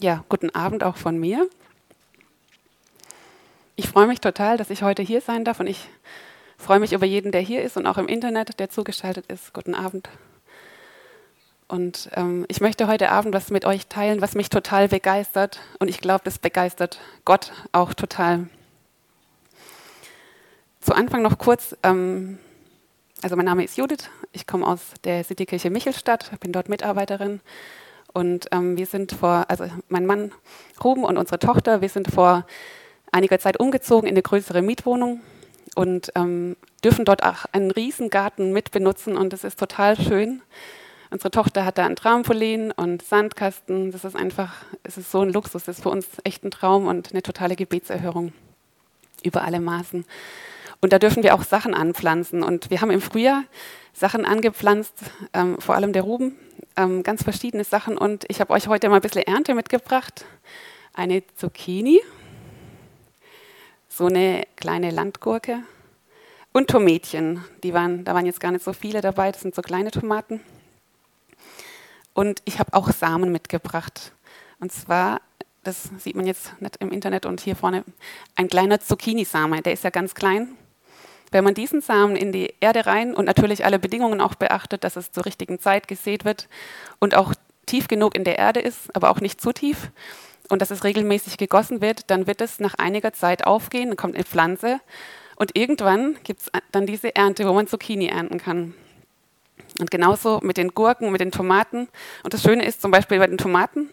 ja, guten Abend auch von mir. Ich freue mich total, dass ich heute hier sein darf und ich freue mich über jeden, der hier ist und auch im Internet, der zugeschaltet ist. Guten Abend. Und ähm, ich möchte heute Abend was mit euch teilen, was mich total begeistert. Und ich glaube, das begeistert Gott auch total. Zu Anfang noch kurz, ähm, also mein Name ist Judith, ich komme aus der Citykirche Michelstadt, bin dort Mitarbeiterin. Und ähm, wir sind vor, also mein Mann Ruben und unsere Tochter, wir sind vor einiger Zeit umgezogen in eine größere Mietwohnung und ähm, dürfen dort auch einen Riesengarten mitbenutzen und es ist total schön. Unsere Tochter hat da ein Trampolin und Sandkasten. Das ist einfach, es ist so ein Luxus. Das ist für uns echt ein Traum und eine totale Gebetserhörung über alle Maßen. Und da dürfen wir auch Sachen anpflanzen. Und wir haben im Frühjahr Sachen angepflanzt, ähm, vor allem der Ruben, ähm, ganz verschiedene Sachen. Und ich habe euch heute mal ein bisschen Ernte mitgebracht. Eine Zucchini, so eine kleine Landgurke und Tomätchen. Die waren, da waren jetzt gar nicht so viele dabei, das sind so kleine Tomaten. Und ich habe auch Samen mitgebracht. Und zwar, das sieht man jetzt nicht im Internet und hier vorne, ein kleiner Zucchini-Same. Der ist ja ganz klein. Wenn man diesen Samen in die Erde rein und natürlich alle Bedingungen auch beachtet, dass es zur richtigen Zeit gesät wird und auch tief genug in der Erde ist, aber auch nicht zu tief und dass es regelmäßig gegossen wird, dann wird es nach einiger Zeit aufgehen, dann kommt eine Pflanze und irgendwann gibt es dann diese Ernte, wo man Zucchini ernten kann. Und genauso mit den Gurken, mit den Tomaten. Und das Schöne ist zum Beispiel bei den Tomaten,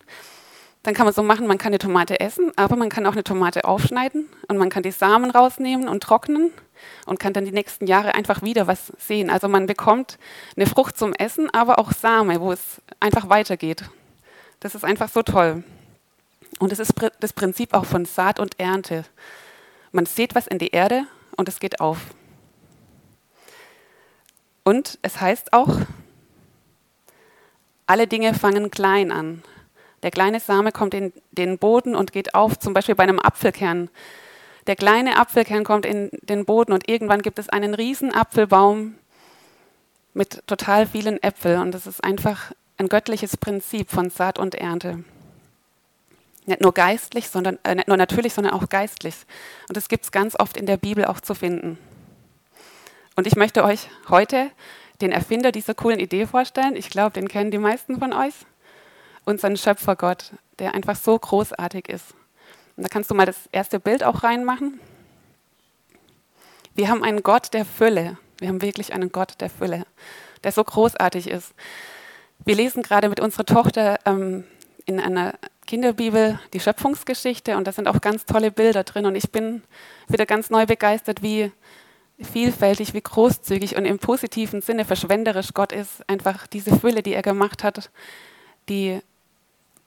dann kann man so machen, man kann eine Tomate essen, aber man kann auch eine Tomate aufschneiden und man kann die Samen rausnehmen und trocknen und kann dann die nächsten Jahre einfach wieder was sehen. Also man bekommt eine Frucht zum Essen, aber auch Same, wo es einfach weitergeht. Das ist einfach so toll. Und es ist das Prinzip auch von Saat und Ernte. Man sieht was in die Erde und es geht auf. Und es heißt auch, alle Dinge fangen klein an. Der kleine Same kommt in den Boden und geht auf, zum Beispiel bei einem Apfelkern. Der kleine Apfelkern kommt in den Boden und irgendwann gibt es einen riesen Apfelbaum mit total vielen Äpfeln. Und das ist einfach ein göttliches Prinzip von Saat und Ernte. Nicht nur geistlich, sondern äh, nicht nur natürlich, sondern auch geistlich. Und das gibt es ganz oft in der Bibel auch zu finden. Und ich möchte euch heute den Erfinder dieser coolen Idee vorstellen. Ich glaube, den kennen die meisten von euch. Unseren Schöpfergott, der einfach so großartig ist. Und da kannst du mal das erste Bild auch reinmachen. Wir haben einen Gott der Fülle. Wir haben wirklich einen Gott der Fülle, der so großartig ist. Wir lesen gerade mit unserer Tochter ähm, in einer Kinderbibel die Schöpfungsgeschichte und da sind auch ganz tolle Bilder drin. Und ich bin wieder ganz neu begeistert, wie vielfältig, wie großzügig und im positiven Sinne verschwenderisch Gott ist. Einfach diese Fülle, die er gemacht hat, die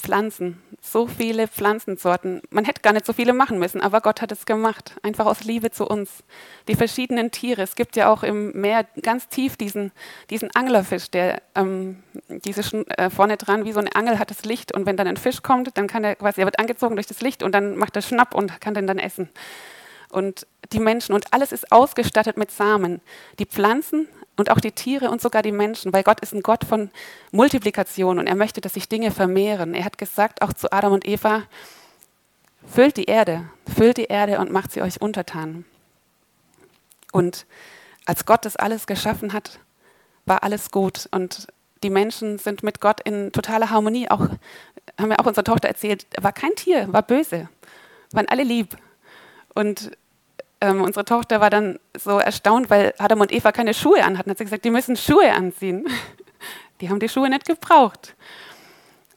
Pflanzen, so viele Pflanzensorten. Man hätte gar nicht so viele machen müssen, aber Gott hat es gemacht, einfach aus Liebe zu uns. Die verschiedenen Tiere. Es gibt ja auch im Meer ganz tief diesen, diesen Anglerfisch, der ähm, diese äh, vorne dran wie so eine Angel hat das Licht und wenn dann ein Fisch kommt, dann kann er quasi, er wird angezogen durch das Licht und dann macht er Schnapp und kann den dann essen. Und die Menschen und alles ist ausgestattet mit Samen. Die Pflanzen und auch die Tiere und sogar die Menschen, weil Gott ist ein Gott von Multiplikation und er möchte, dass sich Dinge vermehren. Er hat gesagt, auch zu Adam und Eva, füllt die Erde, füllt die Erde und macht sie euch untertan. Und als Gott das alles geschaffen hat, war alles gut und die Menschen sind mit Gott in totaler Harmonie. Auch haben wir auch unserer Tochter erzählt, war kein Tier, war böse, waren alle lieb. Und ähm, unsere Tochter war dann so erstaunt, weil Adam und Eva keine Schuhe anhatten. Hat sie gesagt, die müssen Schuhe anziehen. Die haben die Schuhe nicht gebraucht.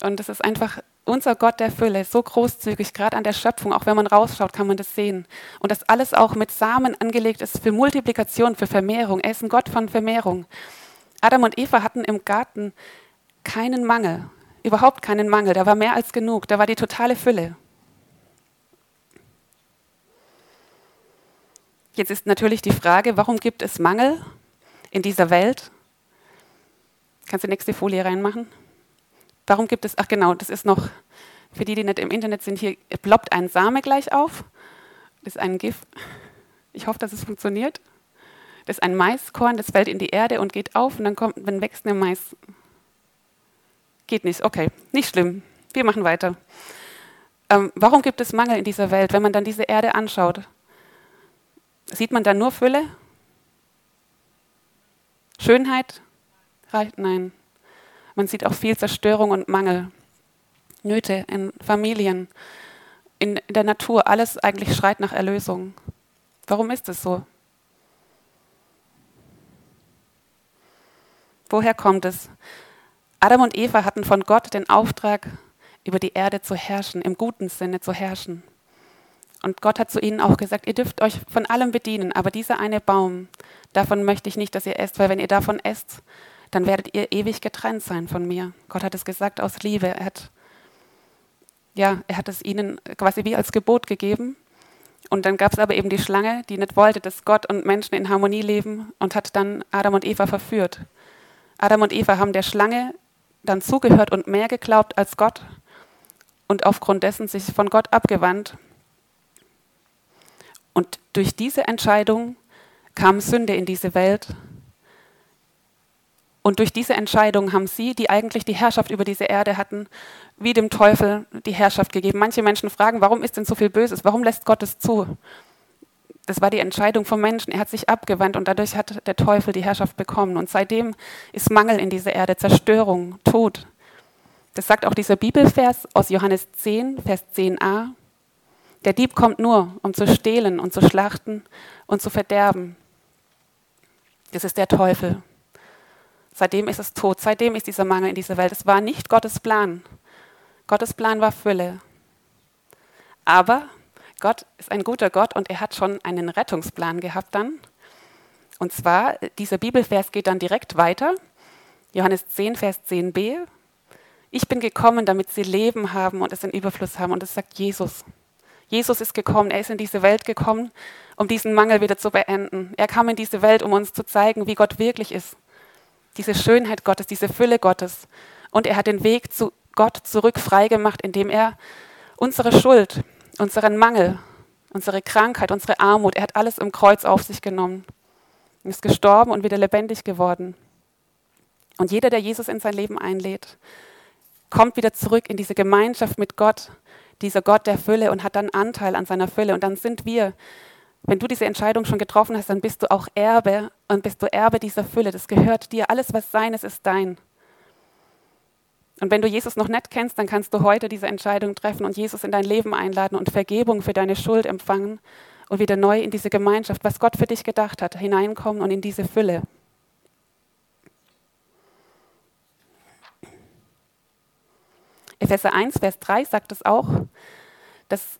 Und das ist einfach unser Gott der Fülle, so großzügig, gerade an der Schöpfung, auch wenn man rausschaut, kann man das sehen. Und das alles auch mit Samen angelegt ist für Multiplikation, für Vermehrung. Er ist ein Gott von Vermehrung. Adam und Eva hatten im Garten keinen Mangel, überhaupt keinen Mangel. Da war mehr als genug, da war die totale Fülle. Jetzt ist natürlich die Frage, warum gibt es Mangel in dieser Welt? Kannst du die nächste Folie reinmachen? Warum gibt es, ach genau, das ist noch, für die, die nicht im Internet sind, hier ploppt ein Same gleich auf. Das ist ein GIF. Ich hoffe, dass es funktioniert. Das ist ein Maiskorn, das fällt in die Erde und geht auf und dann kommt, dann wächst eine Mais. Geht nicht, okay, nicht schlimm. Wir machen weiter. ähm, warum gibt es Mangel in dieser Welt, wenn man dann diese Erde anschaut? Sieht man da nur Fülle? Schönheit? Reicht? Nein. Man sieht auch viel Zerstörung und Mangel. Nöte in Familien, in der Natur. Alles eigentlich schreit nach Erlösung. Warum ist es so? Woher kommt es? Adam und Eva hatten von Gott den Auftrag, über die Erde zu herrschen, im guten Sinne zu herrschen. Und Gott hat zu ihnen auch gesagt, ihr dürft euch von allem bedienen, aber dieser eine Baum, davon möchte ich nicht, dass ihr esst, weil wenn ihr davon esst, dann werdet ihr ewig getrennt sein von mir. Gott hat es gesagt aus Liebe. Er hat, ja, er hat es ihnen quasi wie als Gebot gegeben. Und dann gab es aber eben die Schlange, die nicht wollte, dass Gott und Menschen in Harmonie leben und hat dann Adam und Eva verführt. Adam und Eva haben der Schlange dann zugehört und mehr geglaubt als Gott und aufgrund dessen sich von Gott abgewandt. Und durch diese Entscheidung kam Sünde in diese Welt. Und durch diese Entscheidung haben sie, die eigentlich die Herrschaft über diese Erde hatten, wie dem Teufel die Herrschaft gegeben. Manche Menschen fragen, warum ist denn so viel Böses? Warum lässt Gott es zu? Das war die Entscheidung vom Menschen. Er hat sich abgewandt und dadurch hat der Teufel die Herrschaft bekommen. Und seitdem ist Mangel in dieser Erde, Zerstörung, Tod. Das sagt auch dieser Bibelvers aus Johannes 10, Vers 10a. Der Dieb kommt nur, um zu stehlen und zu schlachten und zu verderben. Das ist der Teufel. Seitdem ist es tot, seitdem ist dieser Mangel in dieser Welt. Es war nicht Gottes Plan. Gottes Plan war Fülle. Aber Gott ist ein guter Gott und er hat schon einen Rettungsplan gehabt dann. Und zwar, dieser Bibelvers geht dann direkt weiter. Johannes 10, Vers 10b. Ich bin gekommen, damit sie Leben haben und es in Überfluss haben. Und das sagt Jesus. Jesus ist gekommen, er ist in diese Welt gekommen, um diesen Mangel wieder zu beenden. Er kam in diese Welt, um uns zu zeigen, wie Gott wirklich ist. Diese Schönheit Gottes, diese Fülle Gottes. Und er hat den Weg zu Gott zurück freigemacht, indem er unsere Schuld, unseren Mangel, unsere Krankheit, unsere Armut, er hat alles im Kreuz auf sich genommen. Er ist gestorben und wieder lebendig geworden. Und jeder, der Jesus in sein Leben einlädt, kommt wieder zurück in diese Gemeinschaft mit Gott, dieser Gott der Fülle und hat dann Anteil an seiner Fülle. Und dann sind wir, wenn du diese Entscheidung schon getroffen hast, dann bist du auch Erbe und bist du Erbe dieser Fülle. Das gehört dir. Alles, was seines, ist dein. Und wenn du Jesus noch nicht kennst, dann kannst du heute diese Entscheidung treffen und Jesus in dein Leben einladen und Vergebung für deine Schuld empfangen und wieder neu in diese Gemeinschaft, was Gott für dich gedacht hat, hineinkommen und in diese Fülle. Epheser 1, Vers 3 sagt es auch, dass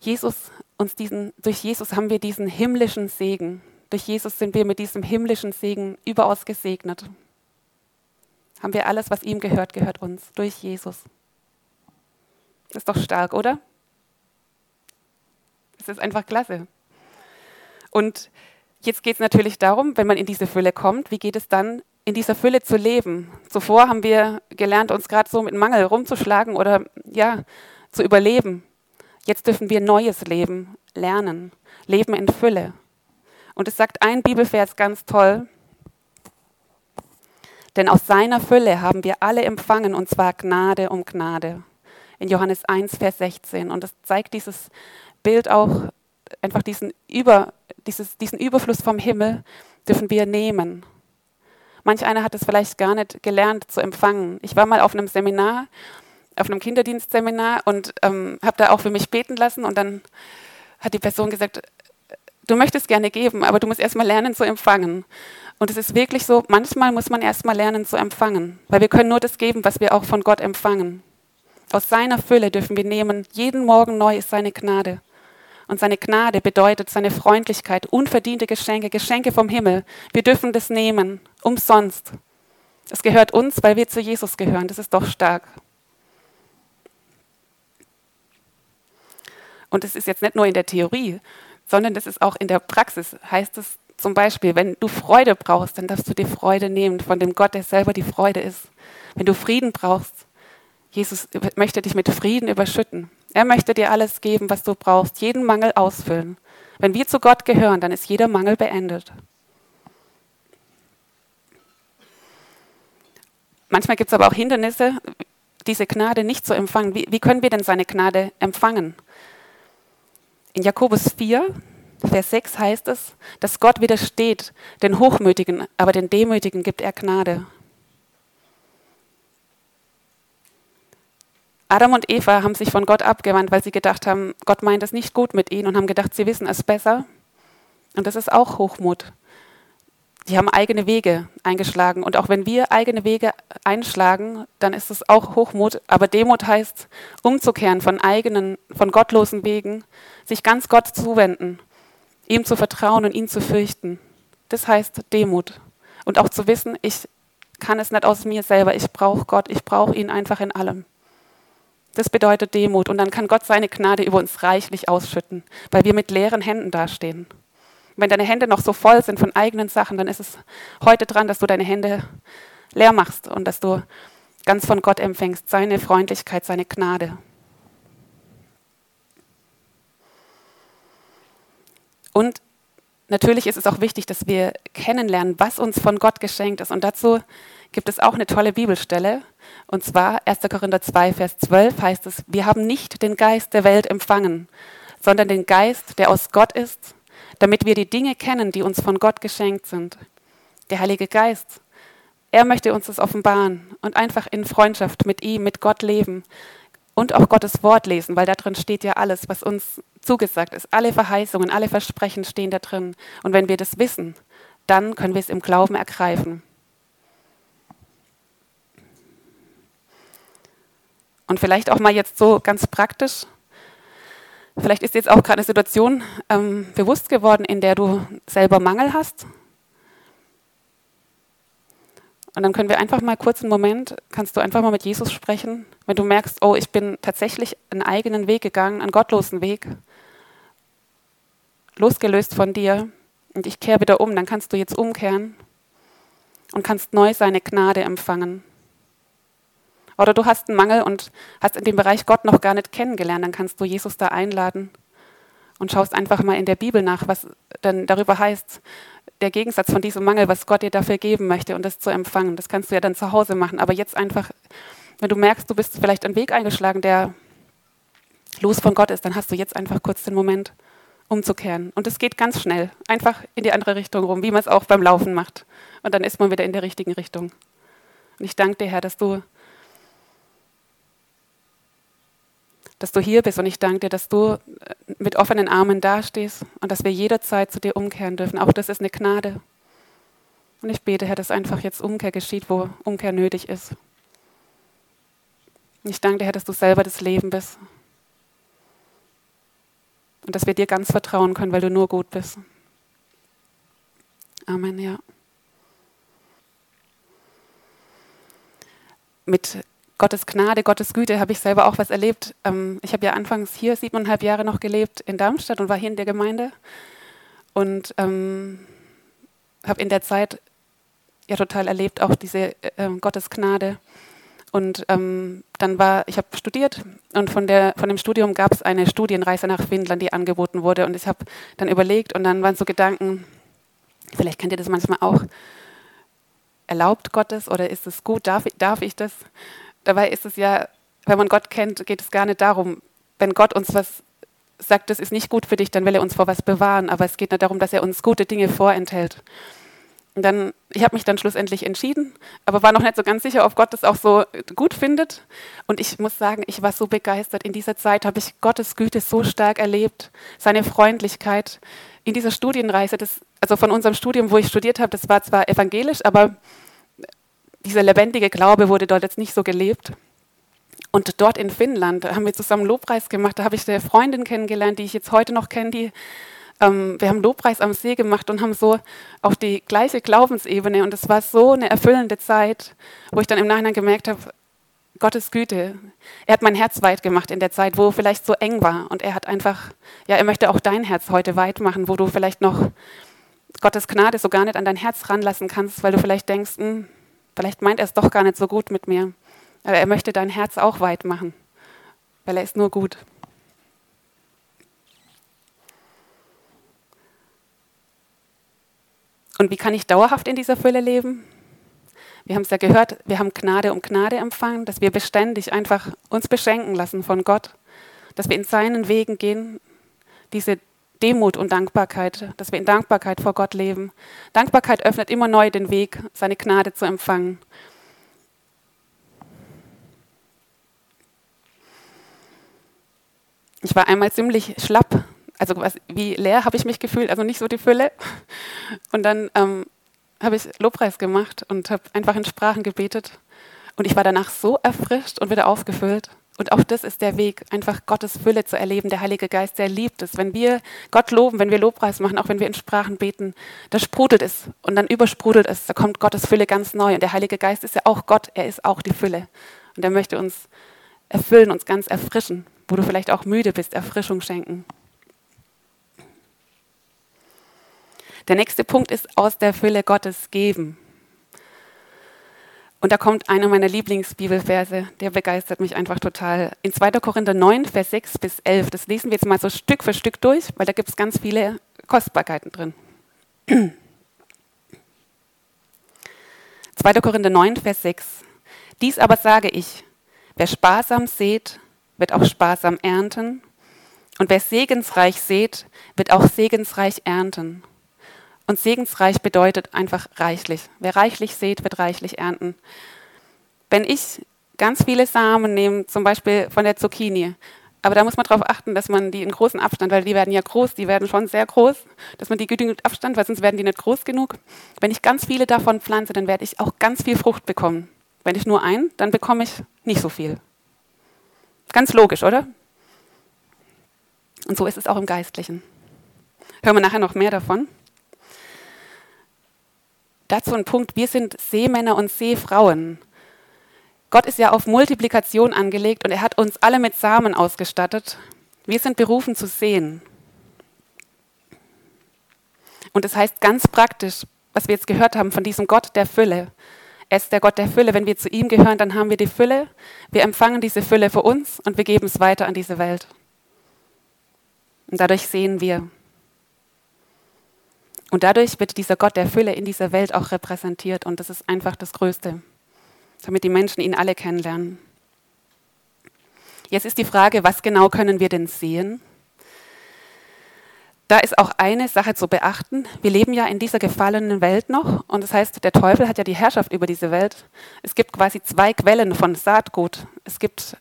Jesus uns diesen, durch Jesus haben wir diesen himmlischen Segen. Durch Jesus sind wir mit diesem himmlischen Segen überaus gesegnet. Haben wir alles, was ihm gehört, gehört uns. Durch Jesus. Das ist doch stark, oder? Das ist einfach klasse. Und jetzt geht es natürlich darum, wenn man in diese Fülle kommt, wie geht es dann in dieser Fülle zu leben. Zuvor haben wir gelernt, uns gerade so mit Mangel rumzuschlagen oder ja, zu überleben. Jetzt dürfen wir neues Leben lernen, Leben in Fülle. Und es sagt ein Bibelvers ganz toll, denn aus seiner Fülle haben wir alle empfangen, und zwar Gnade um Gnade. In Johannes 1, Vers 16. Und das zeigt dieses Bild auch, einfach diesen, Über, dieses, diesen Überfluss vom Himmel dürfen wir nehmen. Manch einer hat es vielleicht gar nicht gelernt zu empfangen. Ich war mal auf einem Seminar, auf einem Kinderdienstseminar und ähm, habe da auch für mich beten lassen und dann hat die Person gesagt, du möchtest gerne geben, aber du musst erstmal lernen zu empfangen. Und es ist wirklich so, manchmal muss man erstmal lernen zu empfangen, weil wir können nur das geben, was wir auch von Gott empfangen. Aus seiner Fülle dürfen wir nehmen. Jeden Morgen neu ist seine Gnade. Und seine Gnade bedeutet seine Freundlichkeit, unverdiente Geschenke, Geschenke vom Himmel. Wir dürfen das nehmen, umsonst. Es gehört uns, weil wir zu Jesus gehören. Das ist doch stark. Und es ist jetzt nicht nur in der Theorie, sondern das ist auch in der Praxis. Heißt es zum Beispiel, wenn du Freude brauchst, dann darfst du dir Freude nehmen von dem Gott, der selber die Freude ist. Wenn du Frieden brauchst, Jesus möchte dich mit Frieden überschütten. Er möchte dir alles geben, was du brauchst, jeden Mangel ausfüllen. Wenn wir zu Gott gehören, dann ist jeder Mangel beendet. Manchmal gibt es aber auch Hindernisse, diese Gnade nicht zu empfangen? Wie, wie können wir denn seine Gnade empfangen? In Jakobus 4, Vers 6 heißt es, dass Gott widersteht den Hochmütigen, aber den Demütigen gibt er Gnade. Adam und Eva haben sich von Gott abgewandt, weil sie gedacht haben, Gott meint es nicht gut mit ihnen und haben gedacht, sie wissen es besser. Und das ist auch Hochmut. Die haben eigene Wege eingeschlagen. Und auch wenn wir eigene Wege einschlagen, dann ist es auch Hochmut. Aber Demut heißt, umzukehren von eigenen, von gottlosen Wegen, sich ganz Gott zuwenden, ihm zu vertrauen und ihn zu fürchten. Das heißt Demut. Und auch zu wissen, ich kann es nicht aus mir selber. Ich brauche Gott. Ich brauche ihn einfach in allem. Das bedeutet Demut. Und dann kann Gott seine Gnade über uns reichlich ausschütten, weil wir mit leeren Händen dastehen. Wenn deine Hände noch so voll sind von eigenen Sachen, dann ist es heute dran, dass du deine Hände leer machst und dass du ganz von Gott empfängst, seine Freundlichkeit, seine Gnade. Und natürlich ist es auch wichtig, dass wir kennenlernen, was uns von Gott geschenkt ist. Und dazu gibt es auch eine tolle Bibelstelle. Und zwar 1. Korinther 2, Vers 12 heißt es, wir haben nicht den Geist der Welt empfangen, sondern den Geist, der aus Gott ist, damit wir die Dinge kennen, die uns von Gott geschenkt sind. Der Heilige Geist, er möchte uns das offenbaren und einfach in Freundschaft mit ihm, mit Gott leben und auch Gottes Wort lesen, weil da drin steht ja alles, was uns zugesagt ist. Alle Verheißungen, alle Versprechen stehen da drin. Und wenn wir das wissen, dann können wir es im Glauben ergreifen. Und vielleicht auch mal jetzt so ganz praktisch, Vielleicht ist jetzt auch gerade eine Situation ähm, bewusst geworden, in der du selber Mangel hast. Und dann können wir einfach mal kurz einen Moment, kannst du einfach mal mit Jesus sprechen, wenn du merkst, oh, ich bin tatsächlich einen eigenen Weg gegangen, einen gottlosen Weg, losgelöst von dir und ich kehre wieder um, dann kannst du jetzt umkehren und kannst neu seine Gnade empfangen. Oder du hast einen Mangel und hast in dem Bereich Gott noch gar nicht kennengelernt, dann kannst du Jesus da einladen und schaust einfach mal in der Bibel nach, was dann darüber heißt, der Gegensatz von diesem Mangel, was Gott dir dafür geben möchte und das zu empfangen. Das kannst du ja dann zu Hause machen. Aber jetzt einfach, wenn du merkst, du bist vielleicht einen Weg eingeschlagen, der los von Gott ist, dann hast du jetzt einfach kurz den Moment, umzukehren. Und es geht ganz schnell, einfach in die andere Richtung rum, wie man es auch beim Laufen macht. Und dann ist man wieder in der richtigen Richtung. Und ich danke dir, Herr, dass du dass du hier bist und ich danke dir, dass du äh, mit offenen Armen dastehst und dass wir jederzeit zu dir umkehren dürfen. Auch das ist eine Gnade. Und ich bete, Herr, dass einfach jetzt Umkehr geschieht, wo Umkehr nötig ist. Und ich danke dir, Herr, dass du selber das Leben bist. Und dass wir dir ganz vertrauen können, weil du nur gut bist. Amen, ja. Mit Gottes Gnade, Gottes Güte habe ich selber auch was erlebt. Ähm, ich habe ja anfangs hier siebeneinhalb Jahre noch gelebt in Darmstadt und war hier in der Gemeinde und ähm, habe in der Zeit ja total erlebt auch diese äh, Gottes Gnade. Und ähm, dann war, ich habe studiert und von, der, von dem Studium gab es eine Studienreise nach Finnland, die angeboten wurde. Und ich habe dann überlegt und dann waren so Gedanken, vielleicht kennt ihr das manchmal auch, erlaubt Gottes oder ist es gut, darf, darf ich das? Dabei ist es ja, wenn man Gott kennt, geht es gar nicht darum, wenn Gott uns was sagt, das ist nicht gut für dich, dann will er uns vor was bewahren. Aber es geht nicht darum, dass er uns gute Dinge vorenthält. Und dann, ich habe mich dann schlussendlich entschieden, aber war noch nicht so ganz sicher, ob Gott das auch so gut findet. Und ich muss sagen, ich war so begeistert. In dieser Zeit habe ich Gottes Güte so stark erlebt, seine Freundlichkeit. In dieser Studienreise, das, also von unserem Studium, wo ich studiert habe, das war zwar evangelisch, aber dieser lebendige Glaube wurde dort jetzt nicht so gelebt. Und dort in Finnland haben wir zusammen Lobpreis gemacht. Da habe ich eine Freundin kennengelernt, die ich jetzt heute noch kenne. Die, ähm, wir haben Lobpreis am See gemacht und haben so auch die gleiche Glaubensebene. Und es war so eine erfüllende Zeit, wo ich dann im Nachhinein gemerkt habe, Gottes Güte. Er hat mein Herz weit gemacht in der Zeit, wo vielleicht so eng war. Und er hat einfach, ja, er möchte auch dein Herz heute weit machen, wo du vielleicht noch Gottes Gnade so gar nicht an dein Herz ranlassen kannst, weil du vielleicht denkst, mh, hm, Vielleicht meint er es doch gar nicht so gut mit mir. Aber er möchte dein Herz auch weit machen, weil er ist nur gut. Und wie kann ich dauerhaft in dieser Fülle leben? Wir haben es ja gehört, wir haben Gnade um Gnade empfangen, dass wir beständig einfach uns beschenken lassen von Gott, dass wir in seinen Wegen gehen, diese Demut und Dankbarkeit, dass wir in Dankbarkeit vor Gott leben. Dankbarkeit öffnet immer neu den Weg, seine Gnade zu empfangen. Ich war einmal ziemlich schlapp, also wie leer habe ich mich gefühlt, also nicht so die Fülle. Und dann ähm, habe ich Lobpreis gemacht und habe einfach in Sprachen gebetet. Und ich war danach so erfrischt und wieder aufgefüllt. Und auch das ist der Weg, einfach Gottes Fülle zu erleben. Der Heilige Geist, der liebt es. Wenn wir Gott loben, wenn wir Lobpreis machen, auch wenn wir in Sprachen beten, da sprudelt es und dann übersprudelt es. Da kommt Gottes Fülle ganz neu. Und der Heilige Geist ist ja auch Gott, er ist auch die Fülle. Und er möchte uns erfüllen, uns ganz erfrischen. Wo du vielleicht auch müde bist, Erfrischung schenken. Der nächste Punkt ist aus der Fülle Gottes geben. Und da kommt einer meiner Lieblingsbibelverse, der begeistert mich einfach total. In 2. Korinther 9, Vers 6 bis 11. Das lesen wir jetzt mal so Stück für Stück durch, weil da gibt es ganz viele Kostbarkeiten drin. 2. Korinther 9, Vers 6. Dies aber sage ich, wer sparsam sät, wird auch sparsam ernten. Und wer segensreich sät, wird auch segensreich ernten. Und segensreich bedeutet einfach reichlich. Wer reichlich sät, wird reichlich ernten. Wenn ich ganz viele Samen nehme, zum Beispiel von der Zucchini, aber da muss man darauf achten, dass man die in großen Abstand, weil die werden ja groß, die werden schon sehr groß, dass man die genügend Abstand, weil sonst werden die nicht groß genug. Wenn ich ganz viele davon pflanze, dann werde ich auch ganz viel Frucht bekommen. Wenn ich nur einen, dann bekomme ich nicht so viel. Ganz logisch, oder? Und so ist es auch im Geistlichen. Hören wir nachher noch mehr davon. Dazu ein Punkt, wir sind Seemänner und Seefrauen. Gott ist ja auf Multiplikation angelegt und er hat uns alle mit Samen ausgestattet. Wir sind berufen zu sehen. Und das heißt ganz praktisch, was wir jetzt gehört haben von diesem Gott der Fülle. Er ist der Gott der Fülle. Wenn wir zu ihm gehören, dann haben wir die Fülle. Wir empfangen diese Fülle für uns und wir geben es weiter an diese Welt. Und dadurch sehen wir. Und dadurch wird dieser Gott der Fülle in dieser Welt auch repräsentiert. Und das ist einfach das Größte, damit die Menschen ihn alle kennenlernen. Jetzt ist die Frage, was genau können wir denn sehen? Da ist auch eine Sache zu beachten. Wir leben ja in dieser gefallenen Welt noch und das heißt, der Teufel hat ja die Herrschaft über diese Welt. Es gibt quasi zwei Quellen von Saatgut. Es gibt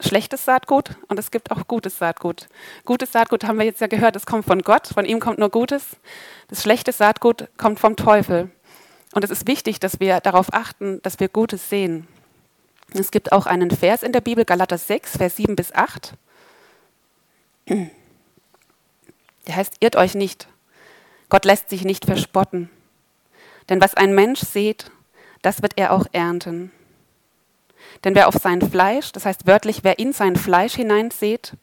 schlechtes Saatgut und es gibt auch gutes Saatgut. Gutes Saatgut haben wir jetzt ja gehört, es kommt von Gott, von ihm kommt nur Gutes. Das schlechte Saatgut kommt vom Teufel. Und es ist wichtig, dass wir darauf achten, dass wir Gutes sehen. Es gibt auch einen Vers in der Bibel, Galater 6, Vers 7 bis 8. Der heißt, irrt euch nicht. Gott lässt sich nicht verspotten. Denn was ein Mensch sät, das wird er auch ernten. Denn wer auf sein Fleisch, das heißt wörtlich, wer in sein Fleisch hineinsät,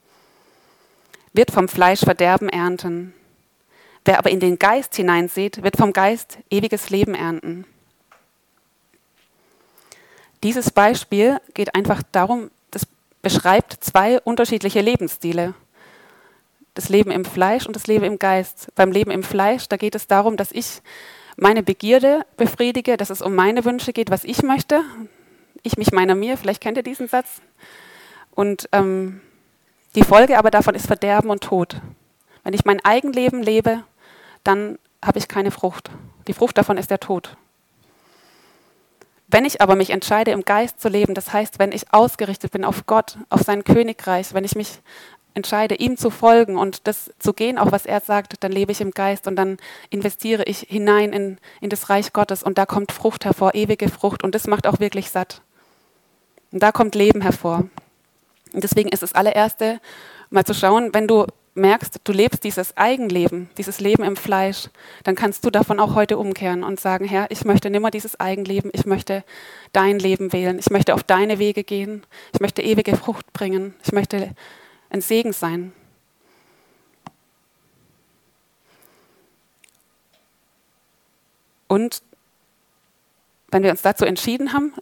wird vom Fleisch Verderben ernten. Wer aber in den Geist hineinsät, wird vom Geist ewiges Leben ernten. Dieses Beispiel geht einfach darum, das beschreibt zwei unterschiedliche Lebensstile. Das Leben im Fleisch und das Leben im Geist. Beim Leben im Fleisch, da geht es darum, dass ich meine Begierde befriedige, dass es um meine Wünsche geht, was ich möchte, ich mich meiner mir, vielleicht kennt ihr diesen Satz. Und ähm, die Folge aber davon ist Verderben und Tod. Wenn ich mein Eigenleben lebe, dann habe ich keine Frucht. Die Frucht davon ist der Tod. Wenn ich aber mich entscheide, im Geist zu leben, das heißt, wenn ich ausgerichtet bin auf Gott, auf sein Königreich, wenn ich mich entscheide, ihm zu folgen und das zu gehen, auch was er sagt, dann lebe ich im Geist und dann investiere ich hinein in, in das Reich Gottes und da kommt Frucht hervor, ewige Frucht und das macht auch wirklich satt. Und da kommt Leben hervor. Und deswegen ist das allererste, mal zu schauen, wenn du merkst, du lebst dieses Eigenleben, dieses Leben im Fleisch, dann kannst du davon auch heute umkehren und sagen, Herr, ich möchte nimmer dieses Eigenleben, ich möchte dein Leben wählen, ich möchte auf deine Wege gehen, ich möchte ewige Frucht bringen, ich möchte ein Segen sein. Und wenn wir uns dazu entschieden haben,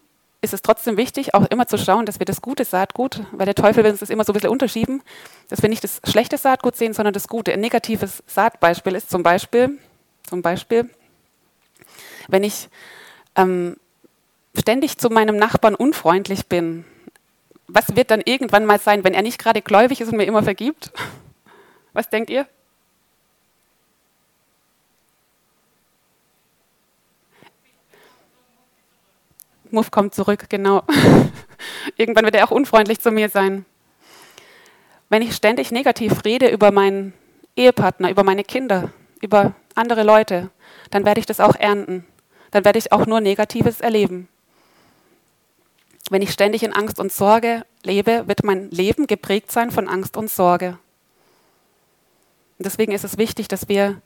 ist es trotzdem wichtig, auch immer zu schauen, dass wir das gute Saatgut, weil der Teufel will uns das immer so ein bisschen unterschieben, dass wir nicht das schlechte Saatgut sehen, sondern das gute. Ein negatives Saatbeispiel ist zum Beispiel, zum Beispiel wenn ich ähm, ständig zu meinem Nachbarn unfreundlich bin, was wird dann irgendwann mal sein, wenn er nicht gerade gläubig ist und mir immer vergibt? Was denkt ihr? Muff kommt zurück, genau. Irgendwann wird er auch unfreundlich zu mir sein. Wenn ich ständig negativ rede über meinen Ehepartner, über meine Kinder, über andere Leute, dann werde ich das auch ernten. Dann werde ich auch nur Negatives erleben. Wenn ich ständig in Angst und Sorge lebe, wird mein Leben geprägt sein von Angst und Sorge. Und deswegen ist es wichtig, dass wir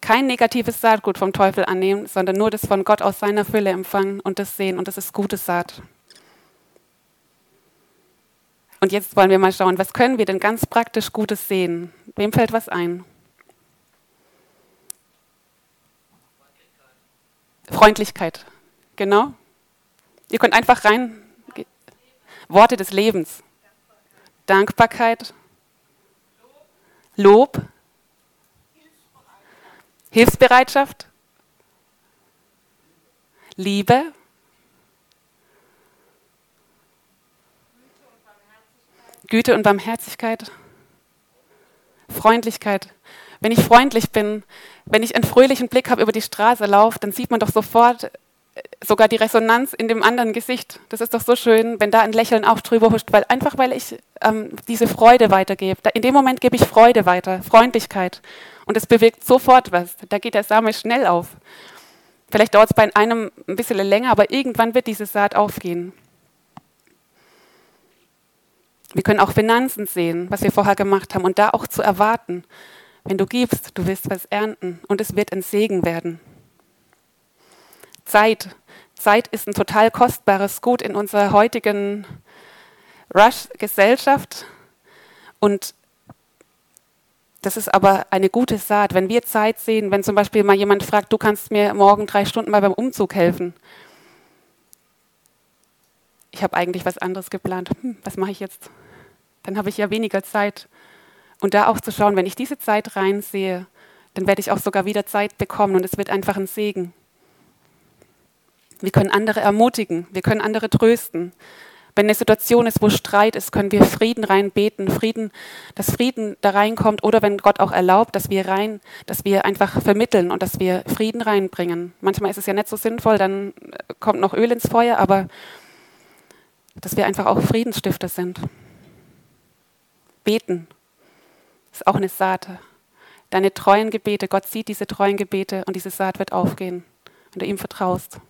kein negatives Saatgut vom Teufel annehmen, sondern nur das von Gott aus seiner Fülle empfangen und das sehen. Und das ist gutes Saat. Und jetzt wollen wir mal schauen, was können wir denn ganz praktisch Gutes sehen? Wem fällt was ein? Freundlichkeit. Genau. Ihr könnt einfach rein. Worte des Lebens. Dankbarkeit. Lob. Hilfsbereitschaft. Liebe. Güte und Barmherzigkeit. Freundlichkeit. Wenn ich freundlich bin, wenn ich einen fröhlichen Blick habe über die Straße laufe, dann sieht man doch sofort sogar die Resonanz in dem anderen Gesicht. Das ist doch so schön, wenn da ein Lächeln auch drüber huscht, weil einfach weil ich ähm, diese Freude weitergebe. in dem Moment gebe ich Freude weiter, Freundlichkeit. Und es bewirkt sofort was. Da geht der Same schnell auf. Vielleicht dauert es bei einem ein bisschen länger, aber irgendwann wird diese Saat aufgehen. Wir können auch Finanzen sehen, was wir vorher gemacht haben, und da auch zu erwarten. Wenn du gibst, du wirst was ernten und es wird ein Segen werden. Zeit. Zeit ist ein total kostbares Gut in unserer heutigen Rush-Gesellschaft. Und das ist aber eine gute Saat. Wenn wir Zeit sehen, wenn zum Beispiel mal jemand fragt, du kannst mir morgen drei Stunden mal beim Umzug helfen. Ich habe eigentlich was anderes geplant. Hm, was mache ich jetzt? Dann habe ich ja weniger Zeit. Und da auch zu schauen, wenn ich diese Zeit reinsehe, dann werde ich auch sogar wieder Zeit bekommen und es wird einfach ein Segen. Wir können andere ermutigen, wir können andere trösten. Wenn eine Situation ist, wo Streit ist, können wir Frieden reinbeten, Frieden, dass Frieden da reinkommt oder wenn Gott auch erlaubt, dass wir rein, dass wir einfach vermitteln und dass wir Frieden reinbringen. Manchmal ist es ja nicht so sinnvoll, dann kommt noch Öl ins Feuer, aber dass wir einfach auch Friedensstifter sind. Beten ist auch eine Saat. Deine treuen Gebete, Gott sieht diese treuen Gebete und diese Saat wird aufgehen, wenn du ihm vertraust.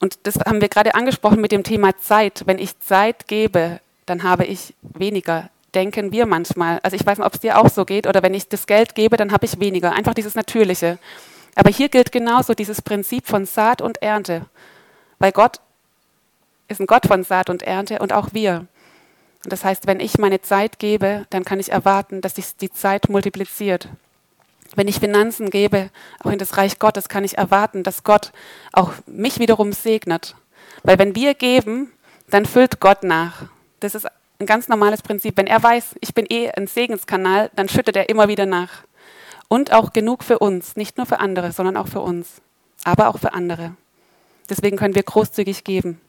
Und das haben wir gerade angesprochen mit dem Thema Zeit. Wenn ich Zeit gebe, dann habe ich weniger. Denken wir manchmal. Also ich weiß nicht, ob es dir auch so geht. Oder wenn ich das Geld gebe, dann habe ich weniger. Einfach dieses Natürliche. Aber hier gilt genauso dieses Prinzip von Saat und Ernte. Weil Gott ist ein Gott von Saat und Ernte und auch wir. Und das heißt, wenn ich meine Zeit gebe, dann kann ich erwarten, dass sich die Zeit multipliziert. Wenn ich Finanzen gebe, auch in das Reich Gottes, kann ich erwarten, dass Gott auch mich wiederum segnet. Weil wenn wir geben, dann füllt Gott nach. Das ist ein ganz normales Prinzip. Wenn er weiß, ich bin eh ein Segenskanal, dann schüttet er immer wieder nach. Und auch genug für uns, nicht nur für andere, sondern auch für uns, aber auch für andere. Deswegen können wir großzügig geben.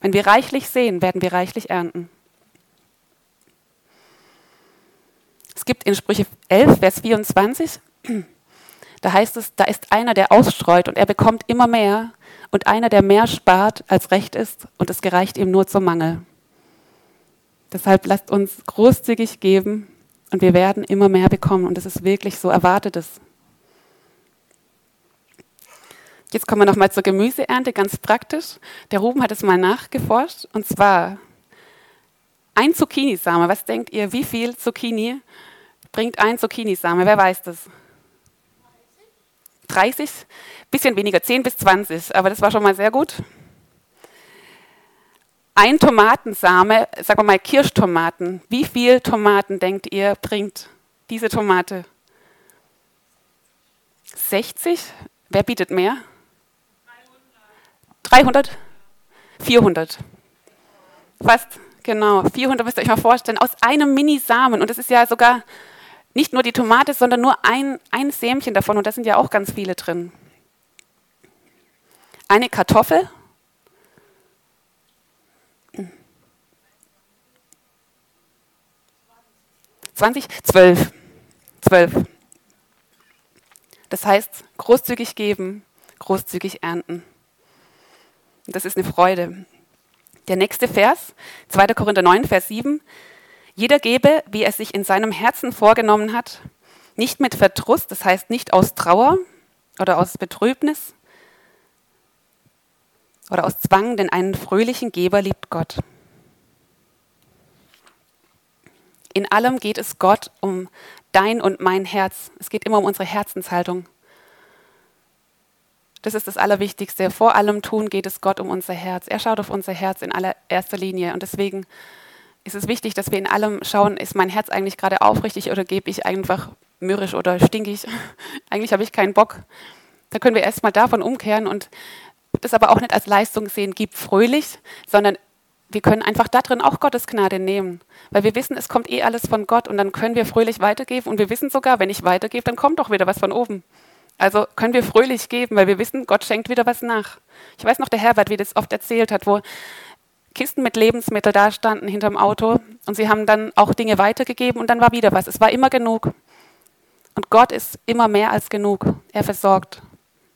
Wenn wir reichlich sehen, werden wir reichlich ernten. Es gibt in Sprüche 11, Vers 24, da heißt es, da ist einer, der ausstreut und er bekommt immer mehr und einer, der mehr spart, als recht ist und es gereicht ihm nur zum Mangel. Deshalb lasst uns großzügig geben und wir werden immer mehr bekommen und es ist wirklich so, erwartet es. Jetzt kommen wir nochmal zur Gemüseernte, ganz praktisch. Der Ruben hat es mal nachgeforscht und zwar ein Zucchinisame. Was denkt ihr, wie viel Zucchini bringt ein Zucchinisame. Wer weiß das? 30? Bisschen weniger, 10 bis 20, aber das war schon mal sehr gut. Ein Tomatensame, sagen wir mal Kirschtomaten. Wie viel Tomaten denkt ihr bringt diese Tomate? 60? Wer bietet mehr? 300. 400? Fast, genau. 400 müsst ihr euch mal vorstellen. Aus einem Mini-Samen. Und das ist ja sogar nicht nur die Tomate, sondern nur ein, ein Sämchen davon und da sind ja auch ganz viele drin. eine Kartoffel. Zwölf, zwölf. Das heißt, großzügig geben, großzügig ernten. Das ist eine Freude. Der nächste Vers, 2. Korinther 9, Vers 7. Jeder gebe, wie er sich in seinem Herzen vorgenommen hat, nicht mit Verdruss, das heißt nicht aus Trauer oder aus Betrübnis oder aus Zwang, denn einen fröhlichen Geber liebt Gott. In allem geht es Gott um dein und mein Herz. Es geht immer um unsere Herzenshaltung. Das ist das Allerwichtigste. Vor allem tun geht es Gott um unser Herz. Er schaut auf unser Herz in allererster Linie. Und deswegen ist es wichtig, dass wir in allem schauen, ist mein Herz eigentlich gerade aufrichtig oder gebe ich einfach mürrisch oder stinkig? eigentlich habe ich keinen Bock. Da können wir erstmal davon umkehren und das aber auch nicht als Leistung sehen, gib fröhlich, sondern wir können einfach da drin auch Gottes Gnade nehmen. Weil wir wissen, es kommt eh alles von Gott und dann können wir fröhlich weitergeben. Und wir wissen sogar, wenn ich weitergebe, dann kommt doch wieder was von oben. Also können wir fröhlich geben, weil wir wissen, Gott schenkt wieder was nach. Ich weiß noch, der Herbert, wie das oft erzählt hat, wo Kisten mit Lebensmitteln da standen hinterm Auto und sie haben dann auch Dinge weitergegeben und dann war wieder was. Es war immer genug. Und Gott ist immer mehr als genug. Er versorgt.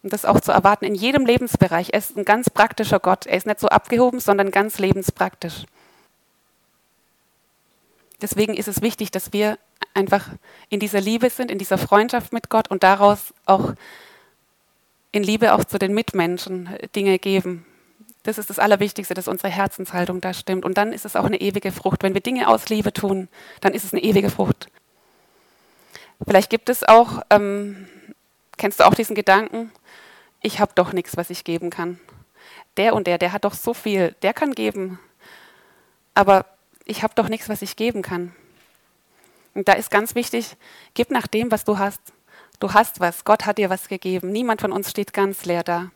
Und das auch zu erwarten in jedem Lebensbereich. Er ist ein ganz praktischer Gott. Er ist nicht so abgehoben, sondern ganz lebenspraktisch. Deswegen ist es wichtig, dass wir einfach in dieser Liebe sind, in dieser Freundschaft mit Gott und daraus auch in Liebe auch zu den Mitmenschen Dinge geben. Das ist das Allerwichtigste, dass unsere Herzenshaltung da stimmt. Und dann ist es auch eine ewige Frucht. Wenn wir Dinge aus Liebe tun, dann ist es eine ewige Frucht. Vielleicht gibt es auch, ähm, kennst du auch diesen Gedanken, ich habe doch nichts, was ich geben kann. Der und der, der hat doch so viel, der kann geben. Aber ich habe doch nichts, was ich geben kann. Und da ist ganz wichtig, gib nach dem, was du hast. Du hast was, Gott hat dir was gegeben. Niemand von uns steht ganz leer da.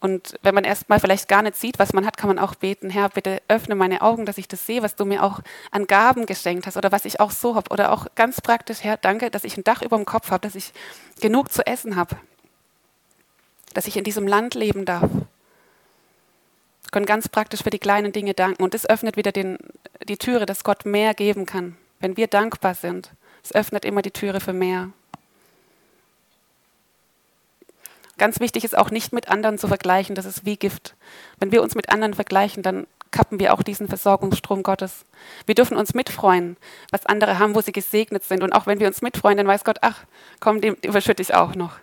Und wenn man erstmal vielleicht gar nicht sieht, was man hat, kann man auch beten, Herr, bitte öffne meine Augen, dass ich das sehe, was du mir auch an Gaben geschenkt hast oder was ich auch so habe. Oder auch ganz praktisch, Herr, danke, dass ich ein Dach über dem Kopf habe, dass ich genug zu essen habe, dass ich in diesem Land leben darf. Wir können ganz praktisch für die kleinen Dinge danken. Und das öffnet wieder den, die Türe, dass Gott mehr geben kann. Wenn wir dankbar sind, es öffnet immer die Türe für mehr. Ganz wichtig ist auch nicht mit anderen zu vergleichen, das ist wie Gift. Wenn wir uns mit anderen vergleichen, dann kappen wir auch diesen Versorgungsstrom Gottes. Wir dürfen uns mitfreuen, was andere haben, wo sie gesegnet sind. Und auch wenn wir uns mitfreuen, dann weiß Gott, ach, komm, dem überschütte ich auch noch.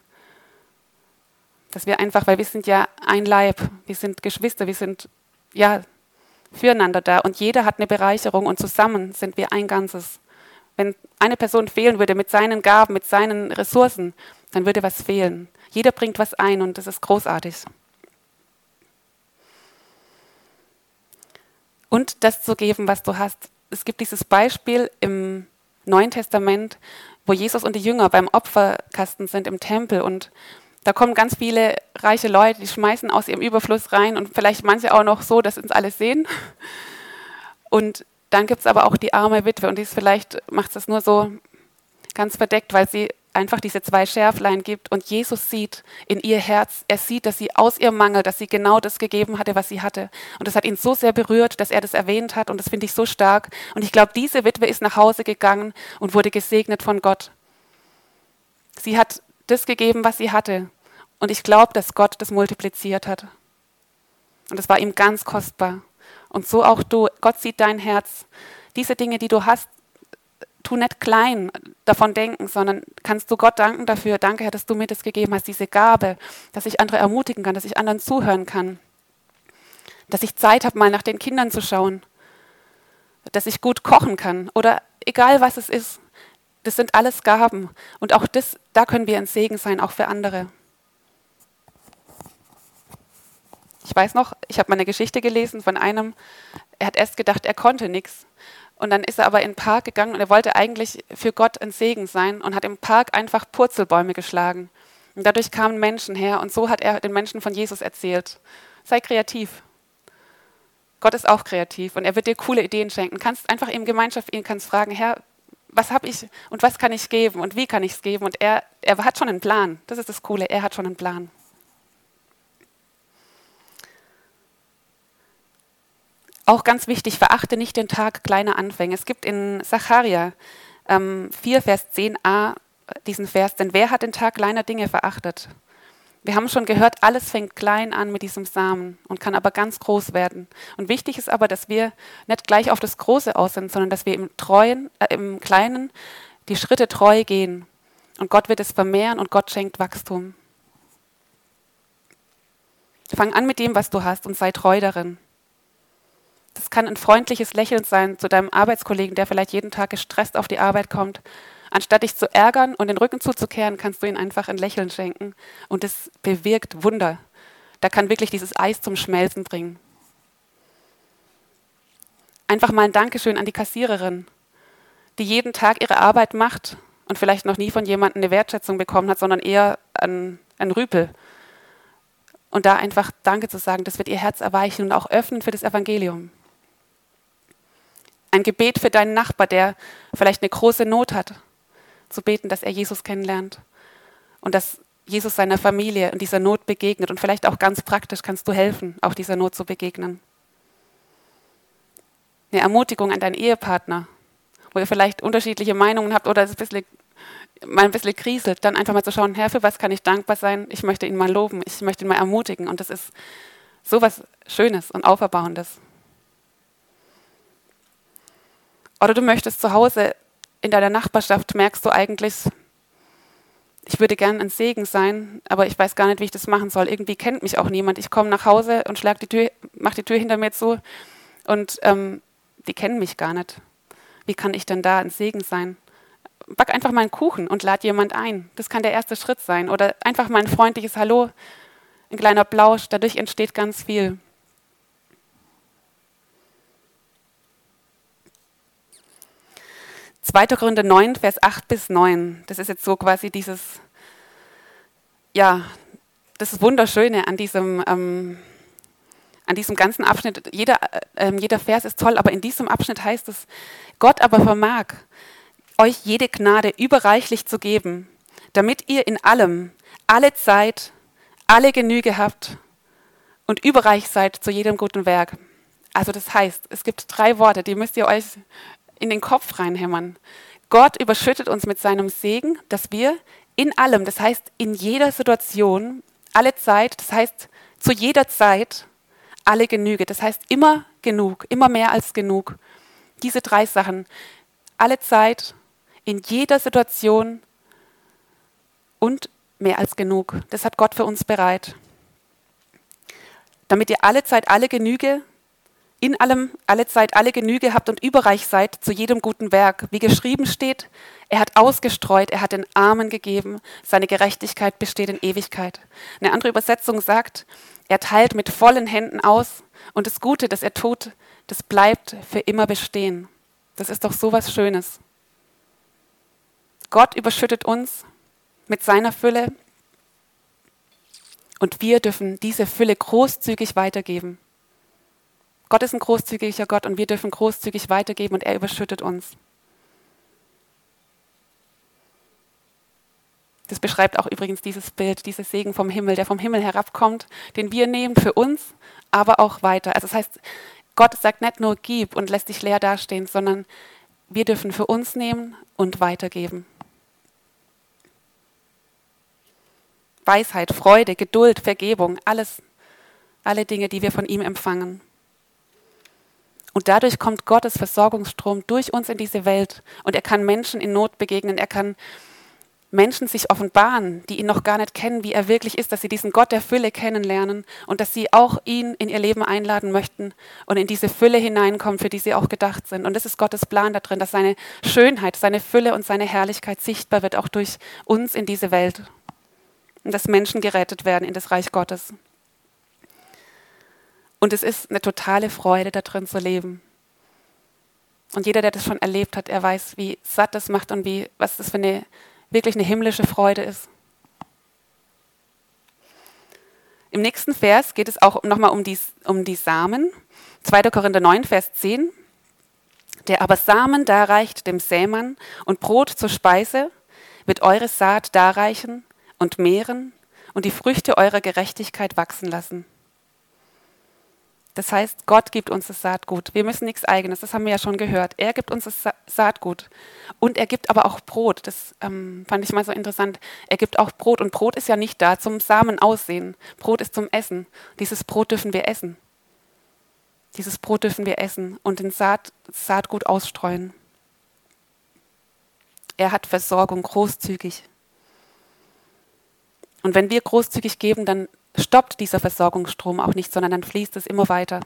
Dass wir einfach, weil wir sind ja ein Leib, wir sind Geschwister, wir sind ja füreinander da und jeder hat eine Bereicherung und zusammen sind wir ein Ganzes. Wenn eine Person fehlen würde mit seinen Gaben, mit seinen Ressourcen, dann würde was fehlen. Jeder bringt was ein und das ist großartig. Und das zu geben, was du hast. Es gibt dieses Beispiel im Neuen Testament, wo Jesus und die Jünger beim Opferkasten sind im Tempel und da kommen ganz viele reiche Leute, die schmeißen aus ihrem Überfluss rein und vielleicht manche auch noch so, dass uns alles sehen. Und dann gibt es aber auch die arme Witwe und die ist vielleicht, macht das nur so ganz verdeckt, weil sie einfach diese zwei Schärflein gibt und Jesus sieht in ihr Herz, er sieht, dass sie aus ihrem Mangel, dass sie genau das gegeben hatte, was sie hatte. Und das hat ihn so sehr berührt, dass er das erwähnt hat und das finde ich so stark. Und ich glaube, diese Witwe ist nach Hause gegangen und wurde gesegnet von Gott. Sie hat das gegeben, was sie hatte. Und ich glaube, dass Gott das multipliziert hat. Und es war ihm ganz kostbar. Und so auch du. Gott sieht dein Herz. Diese Dinge, die du hast, tu nicht klein davon denken, sondern kannst du Gott danken dafür. Danke, Herr, dass du mir das gegeben hast, diese Gabe, dass ich andere ermutigen kann, dass ich anderen zuhören kann. Dass ich Zeit habe, mal nach den Kindern zu schauen. Dass ich gut kochen kann. Oder egal was es ist. Das sind alles Gaben. Und auch das, da können wir ein Segen sein, auch für andere. Ich weiß noch, ich habe mal eine Geschichte gelesen von einem, er hat erst gedacht, er konnte nichts. Und dann ist er aber in den Park gegangen und er wollte eigentlich für Gott ein Segen sein und hat im Park einfach Purzelbäume geschlagen. Und dadurch kamen Menschen her und so hat er den Menschen von Jesus erzählt. Sei kreativ. Gott ist auch kreativ und er wird dir coole Ideen schenken. Kannst einfach in Gemeinschaft ihn kannst fragen, Herr, was habe ich und was kann ich geben und wie kann ich es geben? Und er, er hat schon einen Plan. Das ist das Coole, er hat schon einen Plan. Auch ganz wichtig, verachte nicht den Tag kleiner Anfänge. Es gibt in Zacharia ähm, 4, Vers 10a diesen Vers, denn wer hat den Tag kleiner Dinge verachtet? Wir haben schon gehört, alles fängt klein an mit diesem Samen und kann aber ganz groß werden. Und wichtig ist aber, dass wir nicht gleich auf das Große aus sind, sondern dass wir im, Treuen, äh, im Kleinen die Schritte treu gehen. Und Gott wird es vermehren und Gott schenkt Wachstum. Fang an mit dem, was du hast und sei treu darin. Das kann ein freundliches Lächeln sein zu deinem Arbeitskollegen, der vielleicht jeden Tag gestresst auf die Arbeit kommt Anstatt dich zu ärgern und den Rücken zuzukehren, kannst du ihnen einfach ein Lächeln schenken. Und es bewirkt Wunder. Da kann wirklich dieses Eis zum Schmelzen bringen. Einfach mal ein Dankeschön an die Kassiererin, die jeden Tag ihre Arbeit macht und vielleicht noch nie von jemandem eine Wertschätzung bekommen hat, sondern eher ein, ein Rüpel. Und da einfach Danke zu sagen, das wird ihr Herz erweichen und auch öffnen für das Evangelium. Ein Gebet für deinen Nachbar, der vielleicht eine große Not hat zu beten, dass er Jesus kennenlernt und dass Jesus seiner Familie in dieser Not begegnet. Und vielleicht auch ganz praktisch kannst du helfen, auch dieser Not zu begegnen. Eine Ermutigung an deinen Ehepartner, wo ihr vielleicht unterschiedliche Meinungen habt oder es ein bisschen, mal ein bisschen kriselt, dann einfach mal zu schauen, Herr, für was kann ich dankbar sein? Ich möchte ihn mal loben, ich möchte ihn mal ermutigen. Und das ist so was Schönes und Auferbauendes. Oder du möchtest zu Hause in deiner Nachbarschaft merkst du eigentlich, ich würde gern ein Segen sein, aber ich weiß gar nicht, wie ich das machen soll. Irgendwie kennt mich auch niemand. Ich komme nach Hause und schlag die Tür, mach die Tür hinter mir zu und ähm, die kennen mich gar nicht. Wie kann ich denn da ein Segen sein? Back einfach mal einen Kuchen und lad jemand ein. Das kann der erste Schritt sein. Oder einfach mal ein freundliches Hallo, ein kleiner Plausch. Dadurch entsteht ganz viel. 2. Korinther 9, Vers 8 bis 9. Das ist jetzt so quasi dieses, ja, das Wunderschöne an diesem, ähm, an diesem ganzen Abschnitt. Jeder, äh, jeder Vers ist toll, aber in diesem Abschnitt heißt es, Gott aber vermag, euch jede Gnade überreichlich zu geben, damit ihr in allem, alle Zeit, alle Genüge habt und überreich seid zu jedem guten Werk. Also das heißt, es gibt drei Worte, die müsst ihr euch in den Kopf reinhämmern. Gott überschüttet uns mit seinem Segen, dass wir in allem, das heißt in jeder Situation, alle Zeit, das heißt zu jeder Zeit, alle Genüge, das heißt immer genug, immer mehr als genug. Diese drei Sachen, alle Zeit, in jeder Situation und mehr als genug. Das hat Gott für uns bereit. Damit ihr alle Zeit, alle Genüge in allem alle Zeit alle Genüge habt und überreich seid zu jedem guten Werk. Wie geschrieben steht, er hat ausgestreut, er hat den Armen gegeben, seine Gerechtigkeit besteht in Ewigkeit. Eine andere Übersetzung sagt, er teilt mit vollen Händen aus und das Gute, das er tut, das bleibt für immer bestehen. Das ist doch so was Schönes. Gott überschüttet uns mit seiner Fülle und wir dürfen diese Fülle großzügig weitergeben. Gott ist ein großzügiger Gott und wir dürfen großzügig weitergeben und er überschüttet uns. Das beschreibt auch übrigens dieses Bild, dieses Segen vom Himmel, der vom Himmel herabkommt, den wir nehmen für uns, aber auch weiter. Also das heißt, Gott sagt nicht nur gib und lässt dich leer dastehen, sondern wir dürfen für uns nehmen und weitergeben. Weisheit, Freude, Geduld, Vergebung, alles, alle Dinge, die wir von ihm empfangen. Und dadurch kommt Gottes Versorgungsstrom durch uns in diese Welt. Und er kann Menschen in Not begegnen. Er kann Menschen sich offenbaren, die ihn noch gar nicht kennen, wie er wirklich ist, dass sie diesen Gott der Fülle kennenlernen und dass sie auch ihn in ihr Leben einladen möchten und in diese Fülle hineinkommen, für die sie auch gedacht sind. Und das ist Gottes Plan da drin, dass seine Schönheit, seine Fülle und seine Herrlichkeit sichtbar wird, auch durch uns in diese Welt. Und dass Menschen gerettet werden in das Reich Gottes. Und es ist eine totale Freude, da drin zu leben. Und jeder, der das schon erlebt hat, er weiß, wie satt das macht und wie, was das für eine wirklich eine himmlische Freude ist. Im nächsten Vers geht es auch nochmal um die, um die Samen. 2. Korinther 9, Vers 10. Der aber Samen darreicht dem Sämann und Brot zur Speise, wird eure Saat darreichen und mehren und die Früchte eurer Gerechtigkeit wachsen lassen Das heißt, Gott gibt uns das Saatgut. Wir müssen nichts eigenes, das haben wir ja schon gehört. Er gibt uns das Saatgut. Und er gibt aber auch Brot. Das ähm, fand ich mal so interessant. Er gibt auch Brot. Und Brot ist ja nicht da zum Samen aussehen. Brot ist zum Essen. Dieses Brot dürfen wir essen. Dieses Brot dürfen wir essen und den Saat, Saatgut ausstreuen. Er hat Versorgung großzügig. Und wenn wir großzügig geben, dann stoppt dieser Versorgungsstrom auch nicht, sondern dann fließt es immer weiter.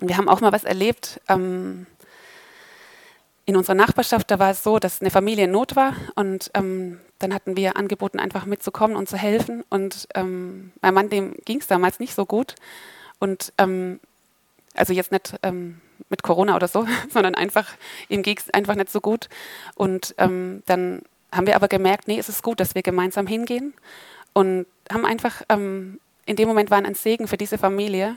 Und wir haben auch mal was erlebt. Ähm, in unserer Nachbarschaft, da war es so, dass eine Familie in Not war und ähm, dann hatten wir angeboten, einfach mitzukommen und zu helfen. Und ähm, mein Mann, dem ging es damals nicht so gut. Und ähm, also jetzt nicht ähm, mit Corona oder so, sondern einfach, ihm ging es einfach nicht so gut. Und ähm, dann haben wir aber gemerkt, nee, es ist gut, dass wir gemeinsam hingehen und haben einfach, ähm, in dem Moment waren ein Segen für diese Familie.